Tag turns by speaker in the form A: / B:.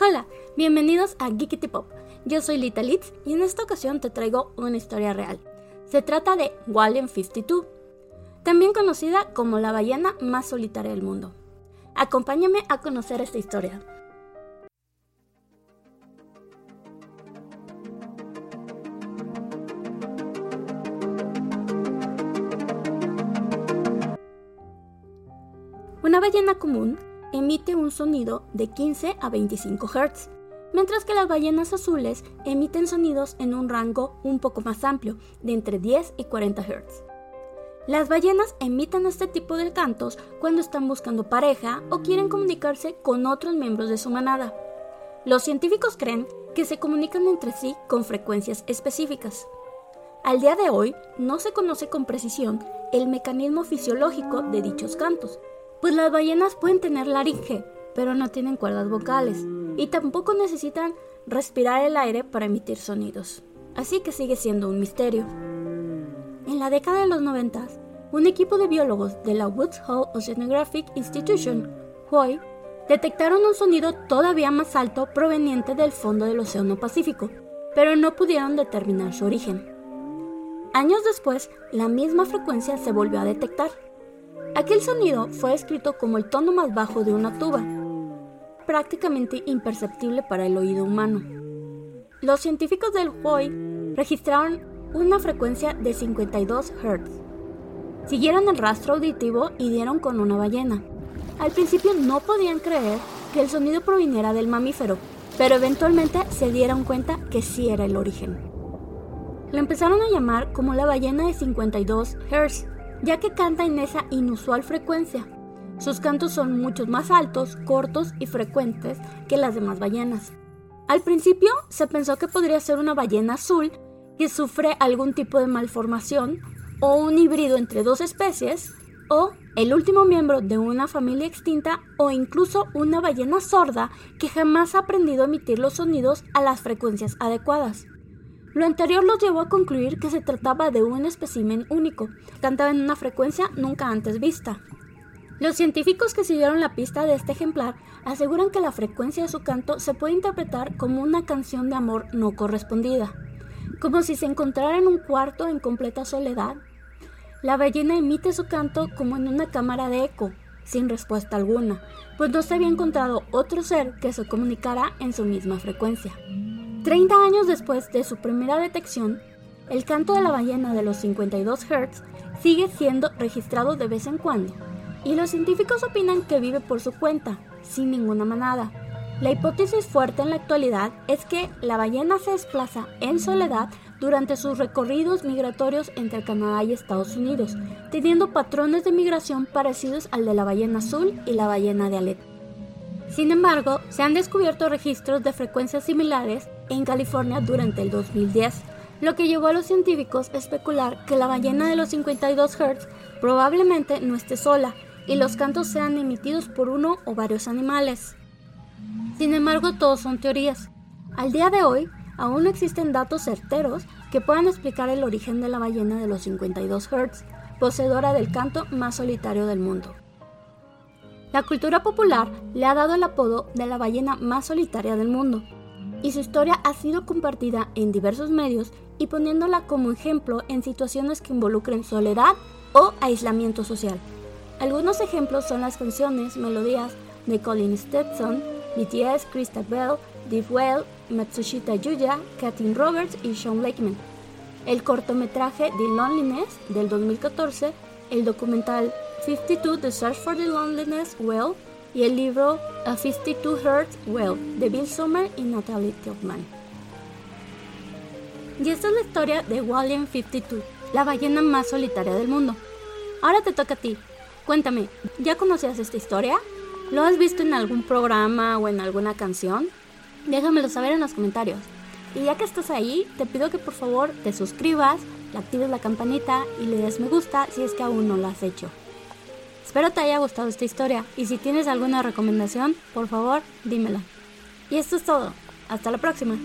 A: Hola, bienvenidos a Geekity Pop. Yo soy Lita Litz y en esta ocasión te traigo una historia real. Se trata de Wallen 52, también conocida como la ballena más solitaria del mundo. Acompáñame a conocer esta historia. Una ballena común emite un sonido de 15 a 25 Hz, mientras que las ballenas azules emiten sonidos en un rango un poco más amplio, de entre 10 y 40 Hz. Las ballenas emiten este tipo de cantos cuando están buscando pareja o quieren comunicarse con otros miembros de su manada. Los científicos creen que se comunican entre sí con frecuencias específicas. Al día de hoy no se conoce con precisión el mecanismo fisiológico de dichos cantos, pues las ballenas pueden tener laringe, pero no tienen cuerdas vocales, y tampoco necesitan respirar el aire para emitir sonidos. Así que sigue siendo un misterio. En la década de los 90, un equipo de biólogos de la Woods Hole Oceanographic Institution, WHOI, detectaron un sonido todavía más alto proveniente del fondo del Océano Pacífico, pero no pudieron determinar su origen. Años después, la misma frecuencia se volvió a detectar, Aquel sonido fue escrito como el tono más bajo de una tuba, prácticamente imperceptible para el oído humano. Los científicos del WHOI registraron una frecuencia de 52 Hz. Siguieron el rastro auditivo y dieron con una ballena. Al principio no podían creer que el sonido proviniera del mamífero, pero eventualmente se dieron cuenta que sí era el origen. Lo empezaron a llamar como la ballena de 52 Hz ya que canta en esa inusual frecuencia. Sus cantos son mucho más altos, cortos y frecuentes que las demás ballenas. Al principio se pensó que podría ser una ballena azul que sufre algún tipo de malformación o un híbrido entre dos especies o el último miembro de una familia extinta o incluso una ballena sorda que jamás ha aprendido a emitir los sonidos a las frecuencias adecuadas. Lo anterior los llevó a concluir que se trataba de un espécimen único, cantaba en una frecuencia nunca antes vista. Los científicos que siguieron la pista de este ejemplar aseguran que la frecuencia de su canto se puede interpretar como una canción de amor no correspondida, como si se encontrara en un cuarto en completa soledad. La ballena emite su canto como en una cámara de eco, sin respuesta alguna, pues no se había encontrado otro ser que se comunicara en su misma frecuencia. 30 años después de su primera detección, el canto de la ballena de los 52 Hz sigue siendo registrado de vez en cuando, y los científicos opinan que vive por su cuenta, sin ninguna manada. La hipótesis fuerte en la actualidad es que la ballena se desplaza en soledad durante sus recorridos migratorios entre Canadá y Estados Unidos, teniendo patrones de migración parecidos al de la ballena azul y la ballena de Alet. Sin embargo, se han descubierto registros de frecuencias similares en California durante el 2010, lo que llevó a los científicos a especular que la ballena de los 52 Hz probablemente no esté sola y los cantos sean emitidos por uno o varios animales. Sin embargo, todos son teorías. Al día de hoy, aún no existen datos certeros que puedan explicar el origen de la ballena de los 52 Hz, poseedora del canto más solitario del mundo. La cultura popular le ha dado el apodo de la ballena más solitaria del mundo, y su historia ha sido compartida en diversos medios y poniéndola como ejemplo en situaciones que involucren soledad o aislamiento social. Algunos ejemplos son las canciones, melodías de Colin Stetson, BTS, Krista Bell, Deep Well, Matsushita Yuya, Katyn Roberts y Sean Lakeman. El cortometraje The Loneliness del 2014, el documental 52 The Search for the Loneliness Well y el libro A 52 Hertz Well de Bill Sommer y Natalie Tiltman. Y esta es la historia de Wallen 52, la ballena más solitaria del mundo. Ahora te toca a ti. Cuéntame, ¿ya conocías esta historia? ¿Lo has visto en algún programa o en alguna canción? Déjamelo saber en los comentarios. Y ya que estás ahí, te pido que por favor te suscribas, le actives la campanita y le des me gusta si es que aún no lo has hecho. Espero te haya gustado esta historia y si tienes alguna recomendación, por favor, dímela. Y esto es todo. Hasta la próxima.